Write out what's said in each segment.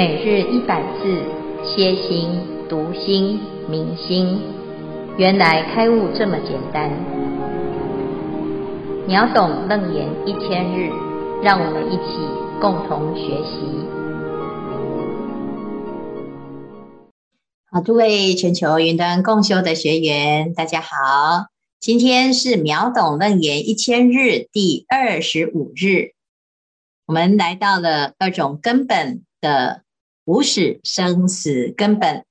每日一百字，歇心、读心、明心，原来开悟这么简单。秒懂楞严一千日，让我们一起共同学习。好，诸位全球云端共修的学员，大家好，今天是秒懂楞严一千日第二十五日，我们来到了二种根本的无始生死根本，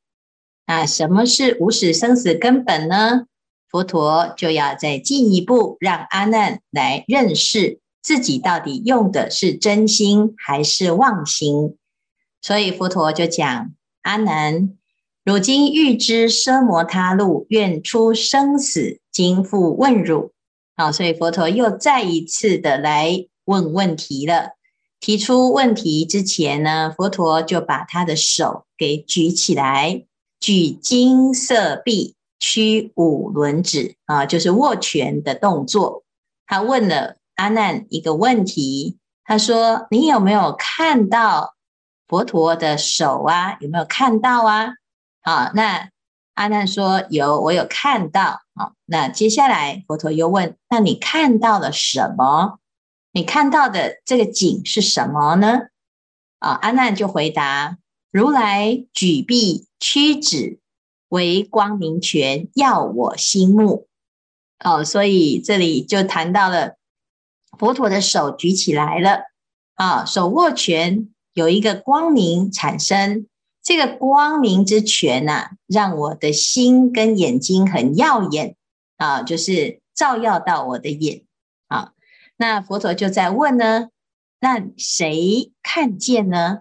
那什么是无始生死根本呢？佛陀就要再进一步让阿难来认识自己到底用的是真心还是妄心。所以佛陀就讲：阿难，汝今欲知奢摩他路，愿出生死，今复问汝。好，所以佛陀又再一次的来问问题了。提出问题之前呢，佛陀就把他的手给举起来，举金色臂，屈五轮指啊，就是握拳的动作。他问了阿难一个问题，他说：“你有没有看到佛陀的手啊？有没有看到啊？”啊，那阿难说：“有，我有看到。”好，那接下来佛陀又问：“那你看到了什么？”你看到的这个景是什么呢？啊，阿难就回答：如来举臂屈指，为光明拳，耀我心目。哦，所以这里就谈到了佛陀的手举起来了，啊，手握拳有一个光明产生，这个光明之拳呐、啊，让我的心跟眼睛很耀眼啊，就是照耀到我的眼。那佛陀就在问呢，那谁看见呢？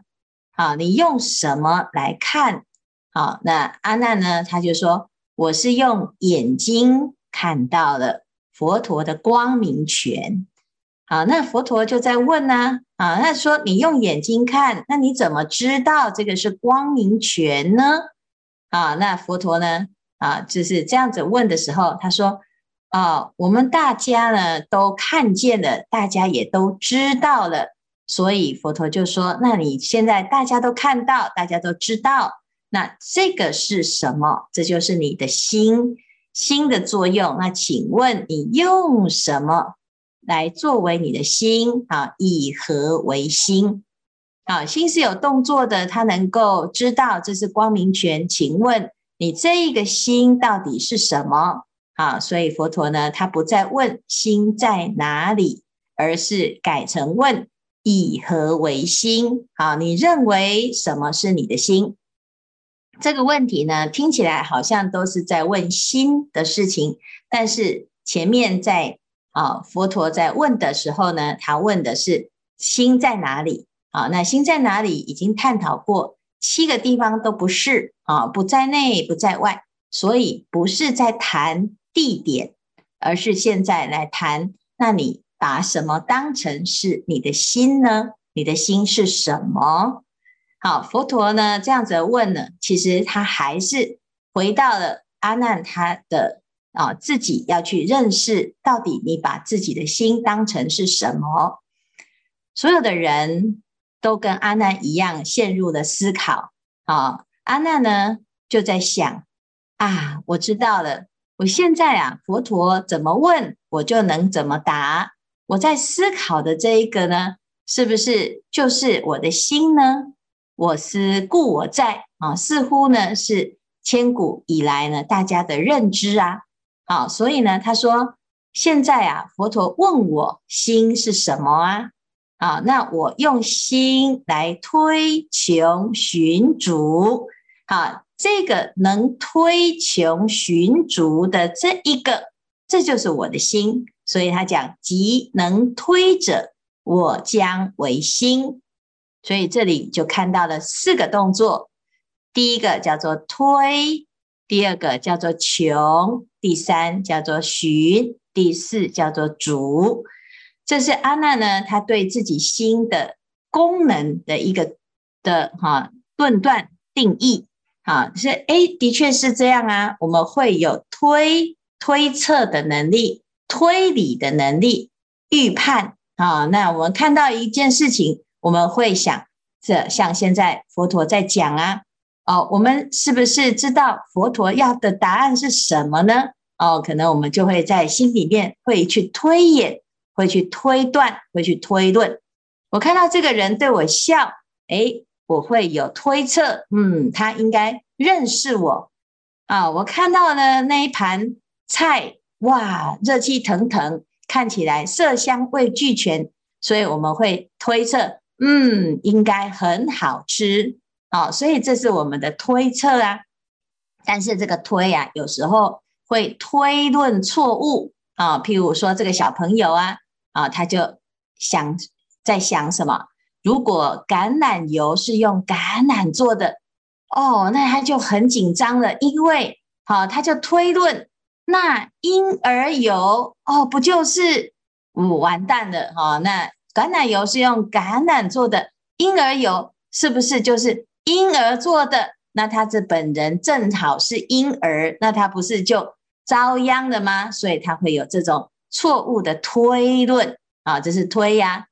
好，你用什么来看？好，那阿难呢？他就说，我是用眼睛看到了佛陀的光明拳。好，那佛陀就在问呢，啊，那说你用眼睛看，那你怎么知道这个是光明拳呢？啊，那佛陀呢？啊，就是这样子问的时候，他说。啊、我们大家呢都看见了，大家也都知道了，所以佛陀就说：“那你现在大家都看到，大家都知道，那这个是什么？这就是你的心，心的作用。那请问你用什么来作为你的心？啊，以何为心？啊，心是有动作的，它能够知道这是光明拳。请问你这一个心到底是什么？”啊，所以佛陀呢，他不再问心在哪里，而是改成问以何为心？好，你认为什么是你的心？这个问题呢，听起来好像都是在问心的事情，但是前面在啊，佛陀在问的时候呢，他问的是心在哪里？啊，那心在哪里？已经探讨过七个地方都不是啊，不在内，不在外，所以不是在谈。地点，而是现在来谈。那你把什么当成是你的心呢？你的心是什么？好，佛陀呢这样子问呢，其实他还是回到了阿难他的啊自己要去认识，到底你把自己的心当成是什么？所有的人都跟阿难一样陷入了思考。啊，阿难呢就在想啊，我知道了。我现在啊，佛陀怎么问，我就能怎么答。我在思考的这一个呢，是不是就是我的心呢？我思故我在啊，似乎呢是千古以来呢大家的认知啊。好，所以呢，他说现在啊，佛陀问我心是什么啊？啊，那我用心来推穷寻逐，好。这个能推穷寻足的这一个，这就是我的心。所以他讲，即能推者，我将为心。所以这里就看到了四个动作：第一个叫做推，第二个叫做穷，第三叫做寻，第四叫做足。这是阿难呢，他对自己心的功能的一个的哈论断定义。啊，是哎，的确是这样啊。我们会有推推测的能力、推理的能力、预判啊。那我们看到一件事情，我们会想这像现在佛陀在讲啊，哦，我们是不是知道佛陀要的答案是什么呢？哦，可能我们就会在心里面会去推演，会去推断，会去推论。我看到这个人对我笑，诶，我会有推测，嗯，他应该认识我啊。我看到了那一盘菜，哇，热气腾腾，看起来色香味俱全，所以我们会推测，嗯，应该很好吃啊。所以这是我们的推测啊。但是这个推啊，有时候会推论错误啊。譬如说这个小朋友啊，啊，他就想在想什么？如果橄榄油是用橄榄做的，哦，那他就很紧张了，因为好，他就推论，那婴儿油哦，不就是，嗯，完蛋了哈？那橄榄油是用橄榄做的，婴儿油是不是就是婴儿做的？那他这本人正好是婴儿，那他不是就遭殃了吗？所以他会有这种错误的推论啊，这是推呀。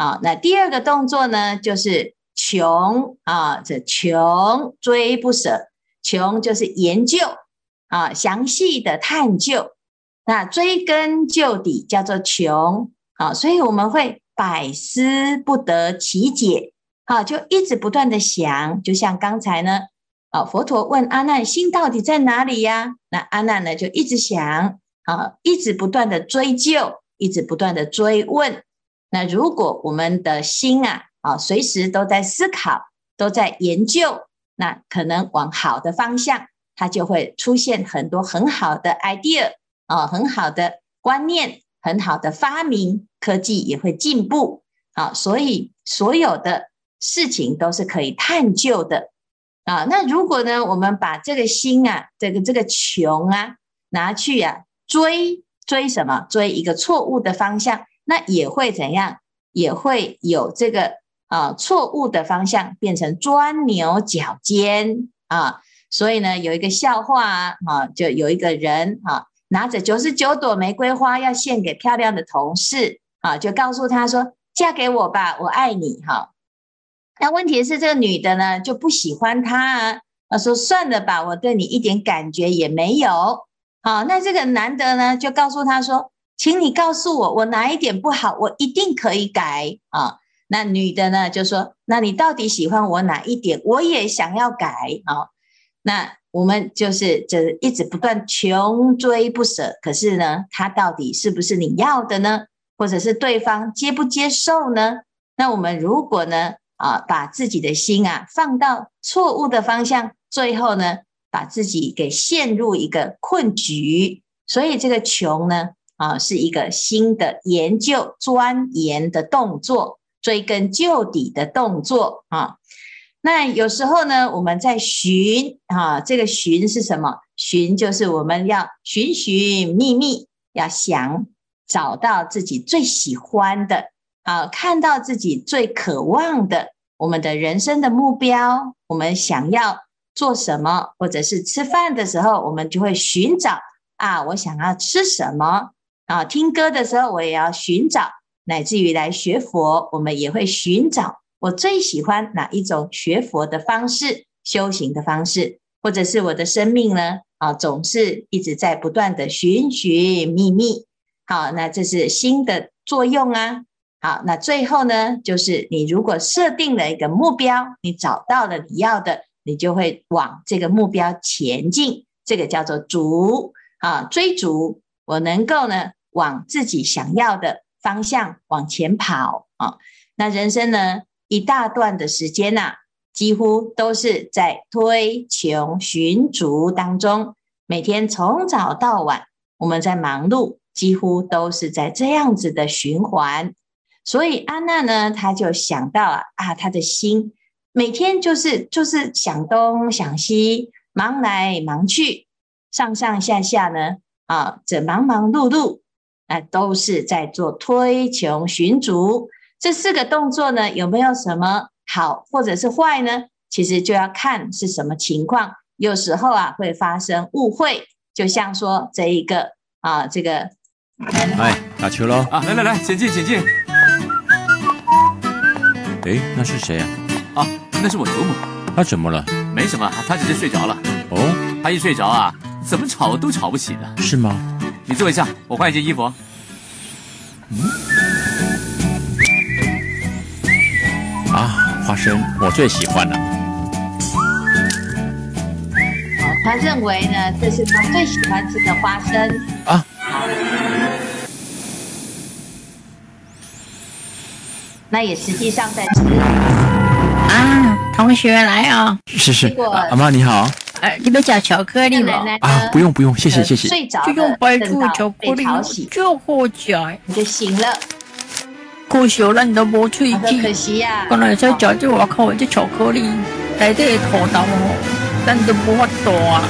好，那第二个动作呢，就是穷啊，这穷追不舍，穷就是研究啊，详细的探究，那追根究底叫做穷啊，所以我们会百思不得其解啊，就一直不断的想，就像刚才呢，啊，佛陀问阿难心到底在哪里呀？那阿难呢就一直想啊，一直不断的追究，一直不断的追问。那如果我们的心啊，啊，随时都在思考，都在研究，那可能往好的方向，它就会出现很多很好的 idea 啊，很好的观念，很好的发明，科技也会进步啊。所以所有的事情都是可以探究的啊。那如果呢，我们把这个心啊，这个这个穷啊，拿去啊追追什么？追一个错误的方向。那也会怎样？也会有这个啊错误的方向变成钻牛角尖啊。所以呢，有一个笑话啊，就有一个人啊拿着九十九朵玫瑰花要献给漂亮的同事啊，就告诉他说：“嫁给我吧，我爱你。”哈。那问题是这个女的呢就不喜欢他啊，她说：“算了吧，我对你一点感觉也没有。”好，那这个男的呢就告诉他说。请你告诉我，我哪一点不好，我一定可以改啊。那女的呢，就说：那你到底喜欢我哪一点？我也想要改啊。那我们就是这一直不断穷追不舍，可是呢，他到底是不是你要的呢？或者是对方接不接受呢？那我们如果呢啊，把自己的心啊放到错误的方向，最后呢，把自己给陷入一个困局。所以这个穷呢。啊，是一个新的研究、钻研的动作，追根究底的动作啊。那有时候呢，我们在寻啊，这个寻是什么？寻就是我们要寻寻觅觅，要想找到自己最喜欢的啊，看到自己最渴望的，我们的人生的目标，我们想要做什么，或者是吃饭的时候，我们就会寻找啊，我想要吃什么。啊，听歌的时候我也要寻找，乃至于来学佛，我们也会寻找我最喜欢哪一种学佛的方式、修行的方式，或者是我的生命呢？啊，总是一直在不断的寻寻觅觅。好，那这是心的作用啊。好，那最后呢，就是你如果设定了一个目标，你找到了你要的，你就会往这个目标前进。这个叫做逐啊，追逐。我能够呢。往自己想要的方向往前跑啊！那人生呢，一大段的时间呐，几乎都是在推穷寻逐当中。每天从早到晚，我们在忙碌，几乎都是在这样子的循环。所以安娜呢，她就想到啊啊，他的心每天就是就是想东想西，忙来忙去，上上下下呢啊，这忙忙碌碌。啊，都是在做推穷寻足这四个动作呢，有没有什么好或者是坏呢？其实就要看是什么情况。有时候啊，会发生误会，就像说这一个啊，这个，哎，打球喽！啊，来来来，请进，请进。哎，那是谁呀？啊？那是我祖母。她怎么了？没什么，她只是睡着了。哦，她一睡着啊，怎么吵都吵不起的。是吗？你坐一下，我换一件衣服。嗯。啊，花生我最喜欢了。好，他认为呢，这是他最喜欢吃的花生。啊。那也实际上在吃啊，同学来啊、哦！是是，啊、阿妈你好。呃，你们讲巧克力吗？啊，不用不用，谢谢谢谢。睡着就用白兔巧克力，就好吃，你就醒了。可惜了，你都没吹气。可惜呀。本来在讲这我靠，这巧克力来的头大哦，但都不法多啊。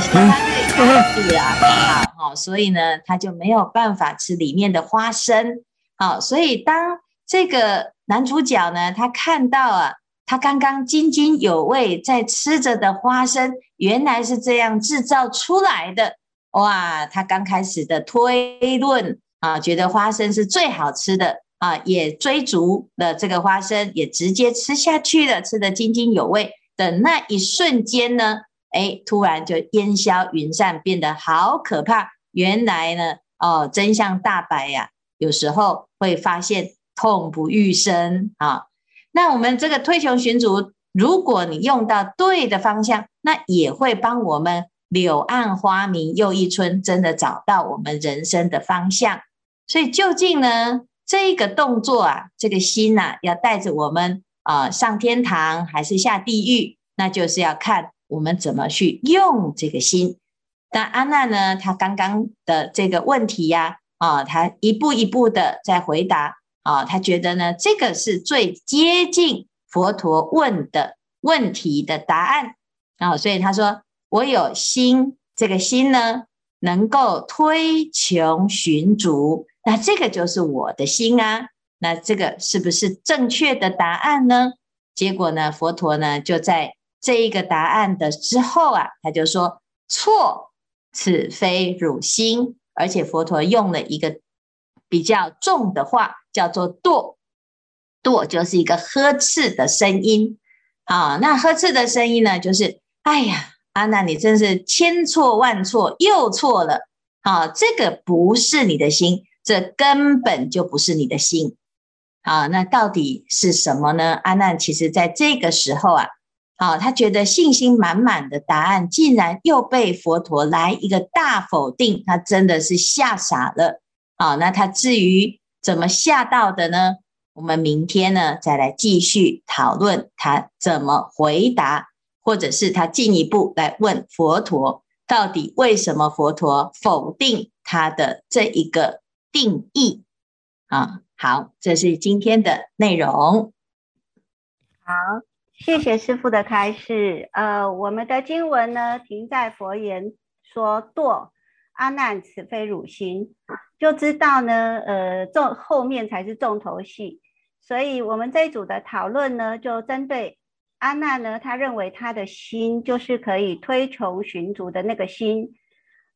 是啊，好，所以呢，他就没有办法吃里面的花生。好，所以当这个男主角呢，他看到啊，他刚刚津津有味在吃着的花生，原来是这样制造出来的，哇！他刚开始的推论啊，觉得花生是最好吃的啊，也追逐了这个花生，也直接吃下去了，吃得津津有味的那一瞬间呢，哎，突然就烟消云散，变得好可怕。原来呢，哦，真相大白呀，有时候会发现。痛不欲生啊！那我们这个推穷寻竹，如果你用到对的方向，那也会帮我们柳暗花明又一村，真的找到我们人生的方向。所以究竟呢，这个动作啊，这个心呐、啊，要带着我们啊、上天堂还是下地狱，那就是要看我们怎么去用这个心。那安娜呢，她刚刚的这个问题呀、啊，啊，他一步一步的在回答。啊，他觉得呢，这个是最接近佛陀问的问题的答案啊，所以他说：“我有心，这个心呢，能够推穷寻足，那这个就是我的心啊。那这个是不是正确的答案呢？”结果呢，佛陀呢就在这一个答案的之后啊，他就说：“错，此非汝心。”而且佛陀用了一个比较重的话。叫做堕，堕就是一个呵斥的声音啊。那呵斥的声音呢，就是哎呀，阿难，你真是千错万错，又错了。啊，这个不是你的心，这根本就不是你的心。啊，那到底是什么呢？阿难其实在这个时候啊，啊，他觉得信心满满的答案，竟然又被佛陀来一个大否定，他真的是吓傻了。啊，那他至于。怎么吓到的呢？我们明天呢，再来继续讨论他怎么回答，或者是他进一步来问佛陀，到底为什么佛陀否定他的这一个定义啊？好，这是今天的内容。好，谢谢师父的开示。呃，我们的经文呢，停在佛言说堕。阿难，此非汝心，就知道呢，呃，重后面才是重头戏。所以，我们这一组的讨论呢，就针对安娜呢，她认为她的心就是可以推崇寻竹的那个心。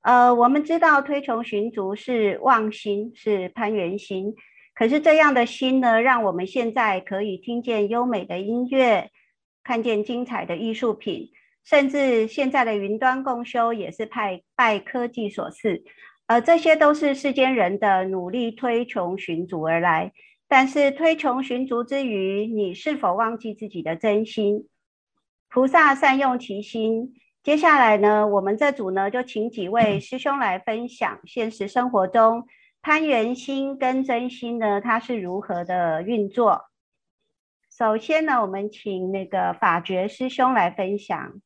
呃，我们知道推崇寻竹是妄心，是攀缘心。可是这样的心呢，让我们现在可以听见优美的音乐，看见精彩的艺术品。甚至现在的云端共修也是派拜科技所赐，呃，这些都是世间人的努力推穷寻竹而来。但是推穷寻竹之余，你是否忘记自己的真心？菩萨善用其心。接下来呢，我们这组呢就请几位师兄来分享现实生活中攀缘心跟真心呢，它是如何的运作。首先呢，我们请那个法觉师兄来分享。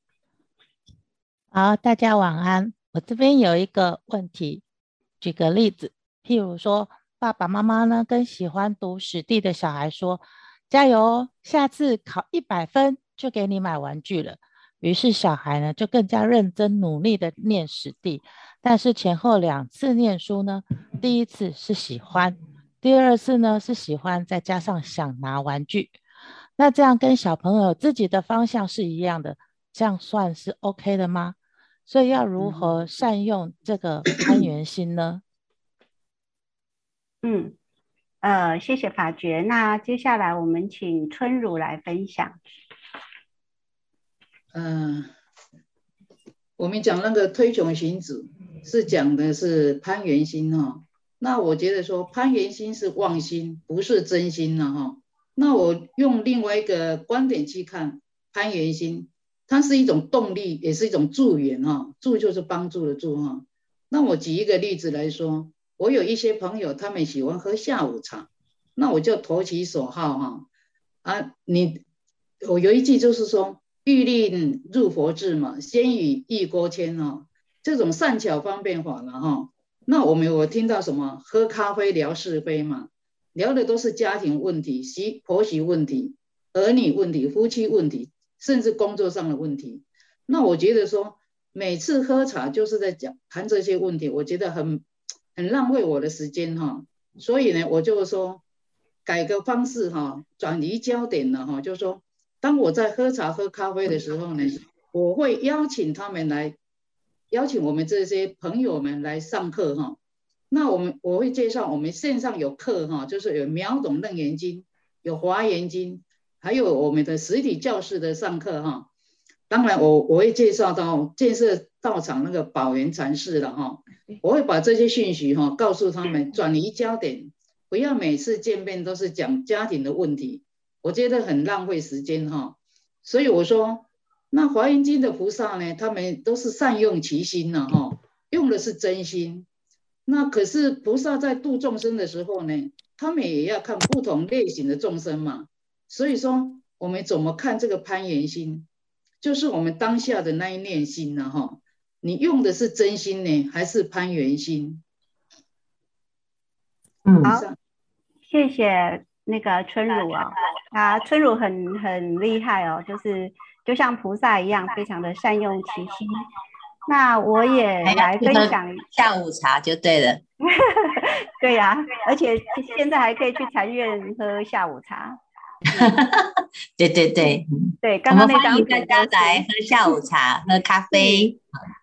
好，大家晚安。我这边有一个问题，举个例子，譬如说，爸爸妈妈呢跟喜欢读史地的小孩说：“加油，下次考一百分就给你买玩具了。”于是小孩呢就更加认真努力的念史地，但是前后两次念书呢，第一次是喜欢，第二次呢是喜欢，再加上想拿玩具。那这样跟小朋友自己的方向是一样的，这样算是 OK 的吗？所以要如何善用这个攀缘心呢？嗯，呃，谢谢法觉。那接下来我们请春如来分享。嗯、呃，我们讲那个推崇行止，是讲的是攀缘心哈。那我觉得说攀缘心是妄心，不是真心了哈。那我用另外一个观点去看攀缘心，它是一种动力，也是一种助缘哈。助就是帮助的助哈。那我举一个例子来说。我有一些朋友，他们喜欢喝下午茶，那我就投其所好哈。啊，你我有一句就是说，欲令入佛智嘛，先与一锅牵哈。这种善巧方便法了哈。那我们我听到什么？喝咖啡聊是非嘛，聊的都是家庭问题、媳婆媳问题、儿女问题、夫妻问题，甚至工作上的问题。那我觉得说，每次喝茶就是在讲谈这些问题，我觉得很。很浪费我的时间哈，所以呢，我就说改个方式哈，转移焦点了哈，就是说，当我在喝茶喝咖啡的时候呢，我会邀请他们来，邀请我们这些朋友们来上课哈。那我们我会介绍我们线上有课哈，就是有秒懂楞严经，有华严经，还有我们的实体教室的上课哈。当然我我会介绍到建设道场那个宝源禅寺了哈。我会把这些讯息哈告诉他们，转移焦点，不要每次见面都是讲家庭的问题，我觉得很浪费时间哈。所以我说，那华严经的菩萨呢，他们都是善用其心了哈，用的是真心。那可是菩萨在度众生的时候呢，他们也要看不同类型的众生嘛。所以说，我们怎么看这个攀缘心，就是我们当下的那一念心呢哈。你用的是真心呢，还是攀缘心？嗯，好，谢谢那个春如啊，啊，春如很很厉害哦，就是就像菩萨一样，非常的善用其心。那我也来分享下午茶就对了。对呀、啊，而且现在还可以去禅院喝下午茶。对对对，对，刚刚那张欢迎大家来喝下午茶，喝咖啡。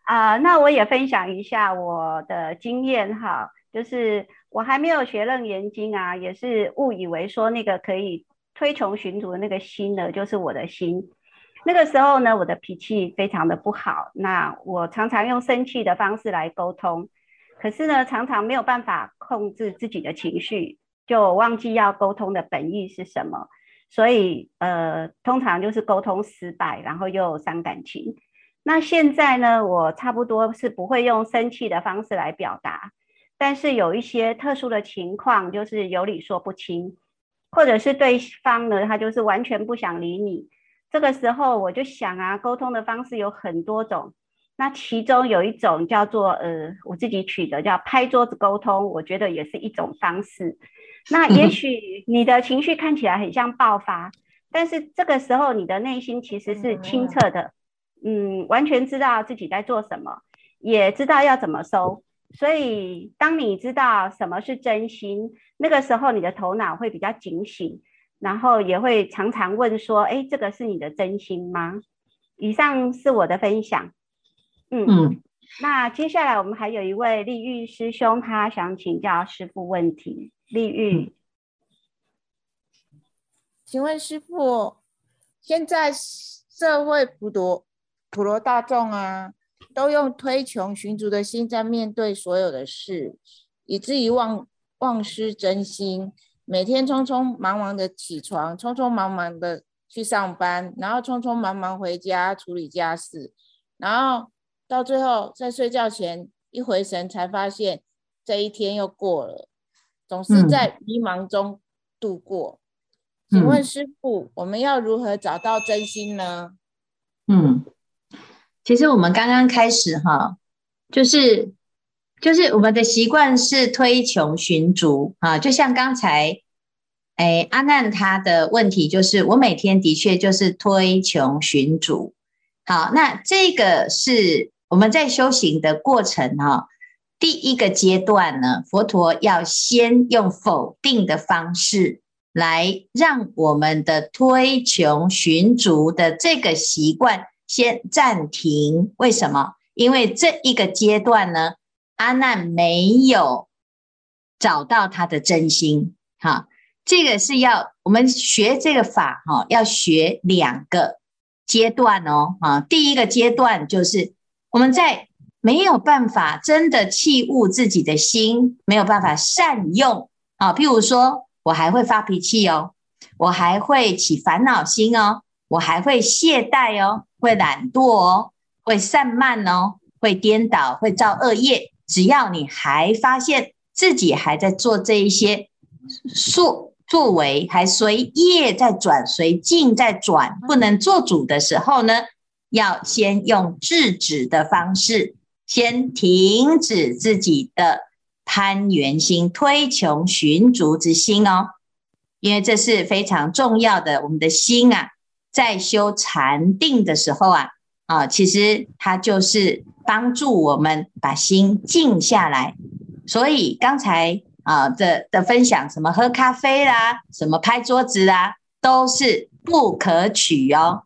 啊、呃，那我也分享一下我的经验哈，就是我还没有学楞严经啊，也是误以为说那个可以推崇寻主的那个心呢，就是我的心。那个时候呢，我的脾气非常的不好，那我常常用生气的方式来沟通，可是呢，常常没有办法控制自己的情绪，就忘记要沟通的本意是什么，所以呃，通常就是沟通失败，然后又伤感情。那现在呢，我差不多是不会用生气的方式来表达，但是有一些特殊的情况，就是有理说不清，或者是对方呢，他就是完全不想理你。这个时候我就想啊，沟通的方式有很多种，那其中有一种叫做呃，我自己取的叫拍桌子沟通，我觉得也是一种方式。那也许你的情绪看起来很像爆发，但是这个时候你的内心其实是清澈的。嗯，完全知道自己在做什么，也知道要怎么收。所以，当你知道什么是真心，那个时候你的头脑会比较警醒，然后也会常常问说：“哎，这个是你的真心吗？”以上是我的分享。嗯嗯，那接下来我们还有一位立玉师兄，他想请教师傅问题。立玉，请问师傅，现在社会普多。普罗大众啊，都用推穷寻足的心在面对所有的事，以至于忘忘失真心。每天匆匆忙忙的起床，匆匆忙忙的去上班，然后匆匆忙忙回家处理家事，然后到最后在睡觉前一回神，才发现这一天又过了，总是在迷茫中度过。嗯、请问师傅，我们要如何找到真心呢？嗯。其实我们刚刚开始哈，就是就是我们的习惯是推穷寻足啊，就像刚才哎阿难他的问题就是，我每天的确就是推穷寻主。好，那这个是我们在修行的过程哈，第一个阶段呢，佛陀要先用否定的方式来让我们的推穷寻足的这个习惯。先暂停，为什么？因为这一个阶段呢，阿难没有找到他的真心。哈，这个是要我们学这个法哈，要学两个阶段哦。啊，第一个阶段就是我们在没有办法真的契悟自己的心，没有办法善用啊。譬如说，我还会发脾气哦，我还会起烦恼心哦，我还会懈怠哦，会懒惰哦，会散漫哦，会颠倒，会造恶业。只要你还发现自己还在做这一些。作作为还随业在转，随境在转，不能做主的时候呢，要先用制止的方式，先停止自己的攀缘心、推穷寻足之心哦，因为这是非常重要的。我们的心啊，在修禅定的时候啊，啊，其实它就是帮助我们把心静下来。所以刚才。啊的的分享，什么喝咖啡啦，什么拍桌子啦，都是不可取哦。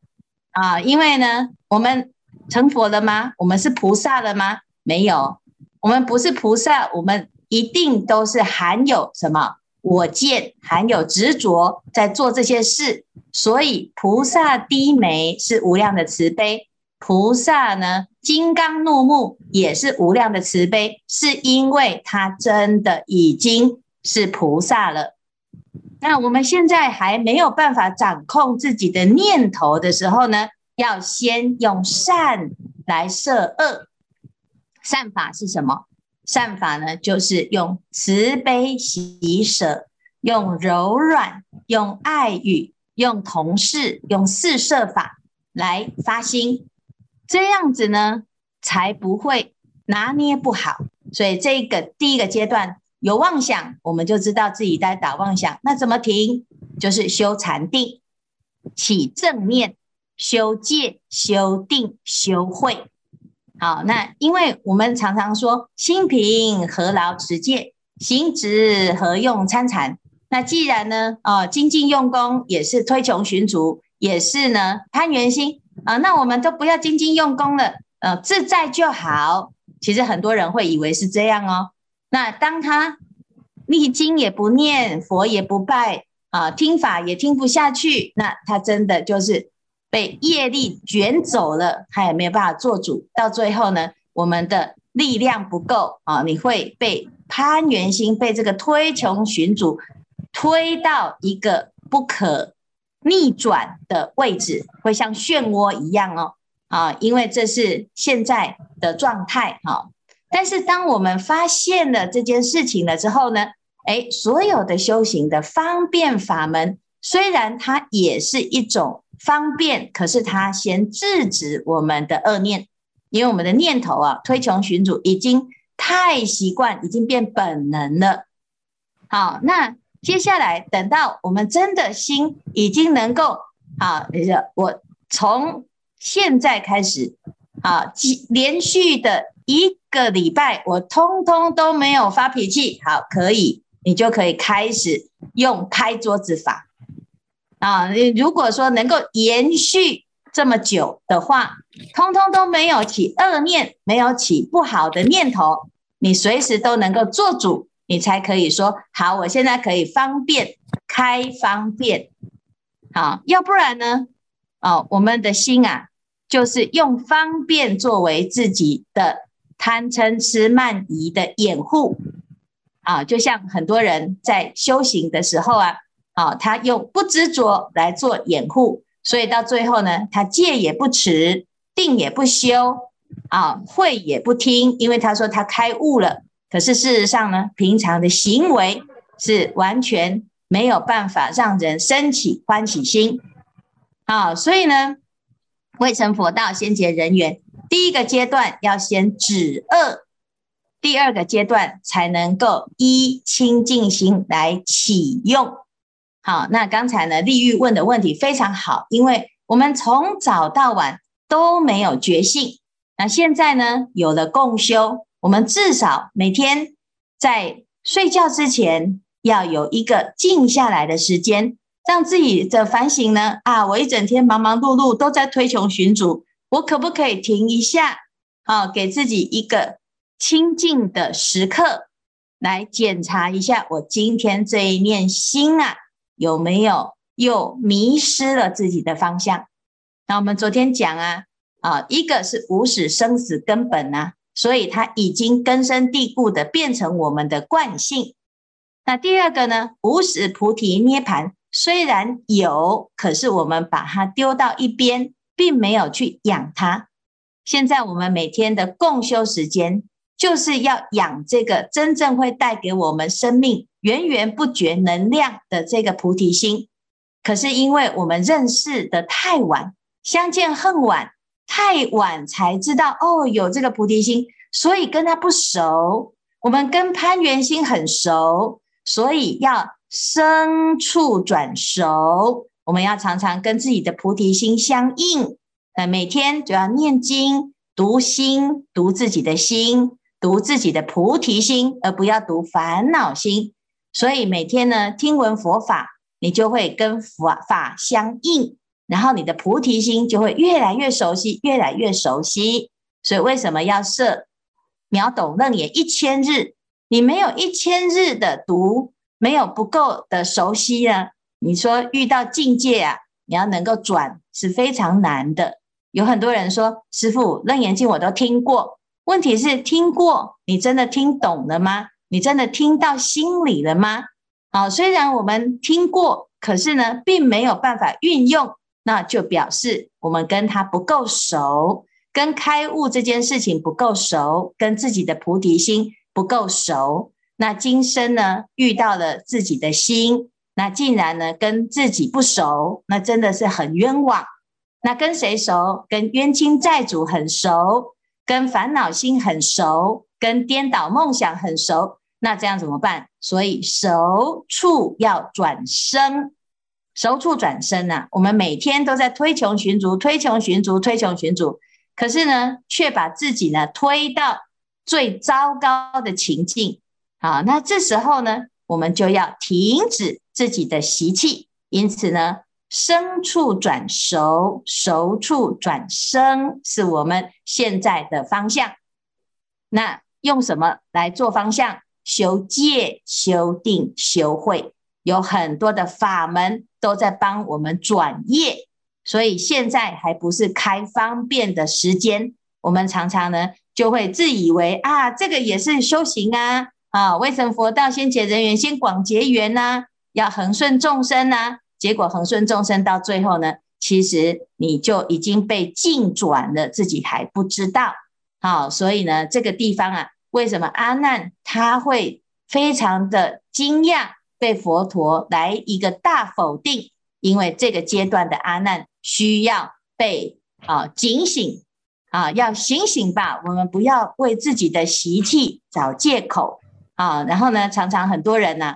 啊，因为呢，我们成佛了吗？我们是菩萨了吗？没有，我们不是菩萨，我们一定都是含有什么我见，含有执着在做这些事。所以菩萨低眉是无量的慈悲。菩萨呢，金刚怒目也是无量的慈悲，是因为他真的已经是菩萨了。那我们现在还没有办法掌控自己的念头的时候呢，要先用善来摄恶。善法是什么？善法呢，就是用慈悲喜舍，用柔软，用爱语，用同事，用四摄法来发心。这样子呢，才不会拿捏不好。所以这个第一个阶段有妄想，我们就知道自己在打妄想。那怎么停？就是修禅定，起正念，修戒、修定、修慧。好，那因为我们常常说，心平何劳持戒，行止何用参禅。那既然呢，哦，精进用功也是推穷寻逐，也是呢攀缘心。啊，那我们都不要精进用功了，呃，自在就好。其实很多人会以为是这样哦。那当他念经也不念，佛也不拜，啊，听法也听不下去，那他真的就是被业力卷走了，他也没有办法做主。到最后呢，我们的力量不够啊，你会被攀缘心，被这个推穷寻主推到一个不可。逆转的位置会像漩涡一样哦，啊，因为这是现在的状态哈。但是当我们发现了这件事情了之后呢，哎，所有的修行的方便法门，虽然它也是一种方便，可是他先制止我们的恶念，因为我们的念头啊，推穷寻主已经太习惯，已经变本能了。好，那。接下来，等到我们真的心已经能够啊，我从现在开始啊，连续的一个礼拜，我通通都没有发脾气。好，可以，你就可以开始用拍桌子法啊。你如果说能够延续这么久的话，通通都没有起恶念，没有起不好的念头，你随时都能够做主。你才可以说好，我现在可以方便开方便，好，要不然呢？哦，我们的心啊，就是用方便作为自己的贪嗔痴慢疑的掩护啊，就像很多人在修行的时候啊，啊，他用不执着来做掩护，所以到最后呢，他戒也不持，定也不修，啊，会也不听，因为他说他开悟了。可是事实上呢，平常的行为是完全没有办法让人生起欢喜心啊，所以呢，未成佛道先结人缘，第一个阶段要先止恶，第二个阶段才能够依清净心来启用。好，那刚才呢，丽玉问的问题非常好，因为我们从早到晚都没有觉性，那现在呢，有了共修。我们至少每天在睡觉之前要有一个静下来的时间，让自己的反省呢。啊，我一整天忙忙碌碌都在推穷寻主，我可不可以停一下？啊，给自己一个清静的时刻，来检查一下我今天这一念心啊，有没有又迷失了自己的方向？那我们昨天讲啊，啊，一个是无始生死根本啊，所以它已经根深蒂固的变成我们的惯性。那第二个呢，无始菩提涅槃虽然有，可是我们把它丢到一边，并没有去养它。现在我们每天的共修时间。就是要养这个真正会带给我们生命源源不绝能量的这个菩提心。可是因为我们认识的太晚，相见恨晚，太晚才知道哦，有这个菩提心，所以跟他不熟。我们跟攀缘心很熟，所以要生处转熟。我们要常常跟自己的菩提心相应。那每天就要念经、读心、读自己的心。读自己的菩提心，而不要读烦恼心。所以每天呢，听闻佛法，你就会跟佛法相应，然后你的菩提心就会越来越熟悉，越来越熟悉。所以为什么要设秒懂楞严一千日？你没有一千日的读，没有不够的熟悉呢？你说遇到境界啊，你要能够转是非常难的。有很多人说，师傅楞严经我都听过。问题是听过，你真的听懂了吗？你真的听到心里了吗？好，虽然我们听过，可是呢，并没有办法运用，那就表示我们跟他不够熟，跟开悟这件事情不够熟，跟自己的菩提心不够熟。那今生呢，遇到了自己的心，那竟然呢，跟自己不熟，那真的是很冤枉。那跟谁熟？跟冤亲债主很熟。跟烦恼心很熟，跟颠倒梦想很熟，那这样怎么办？所以熟处要转生，熟处转生呐、我们每天都在推穷寻逐，推穷寻逐，推穷寻逐，可是呢，却把自己呢推到最糟糕的情境。好，那这时候呢，我们就要停止自己的习气。因此呢。生处转熟，熟处转生，是我们现在的方向。那用什么来做方向？修戒、修定、修慧，有很多的法门都在帮我们转业。所以现在还不是开方便的时间。我们常常呢就会自以为啊，这个也是修行啊，啊，为什么佛道先解人缘，先广结缘呢、要恒顺众生呢、结果恒顺众生到最后呢，其实你就已经被境转了，自己还不知道。好，所以呢，这个地方啊，为什么阿难他会非常的惊讶，被佛陀来一个大否定？因为这个阶段的阿难需要被啊警醒啊，要醒醒吧！我们不要为自己的习气找借口啊。然后呢，常常很多人呢、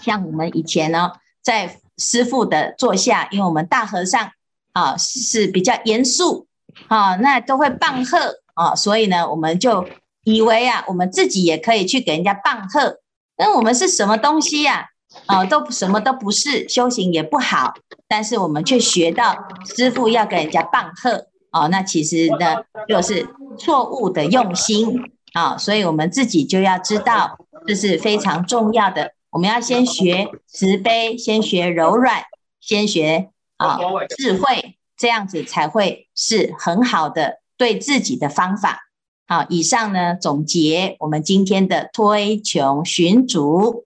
像我们以前呢，在师父的座下，因为我们大和尚啊是比较严肃啊，那都会棒喝啊，所以呢，我们就以为啊，我们自己也可以去给人家棒喝。那我们是什么东西呀？啊，都什么都不是，修行也不好，但是我们却学到师傅要给人家棒喝啊，那其实呢，就是错误的用心啊，所以我们自己就要知道，这是非常重要的。我们要先学慈悲，先学柔软，先学啊智慧，这样子才会是很好的对自己的方法。好，以上呢总结我们今天的推穷寻逐。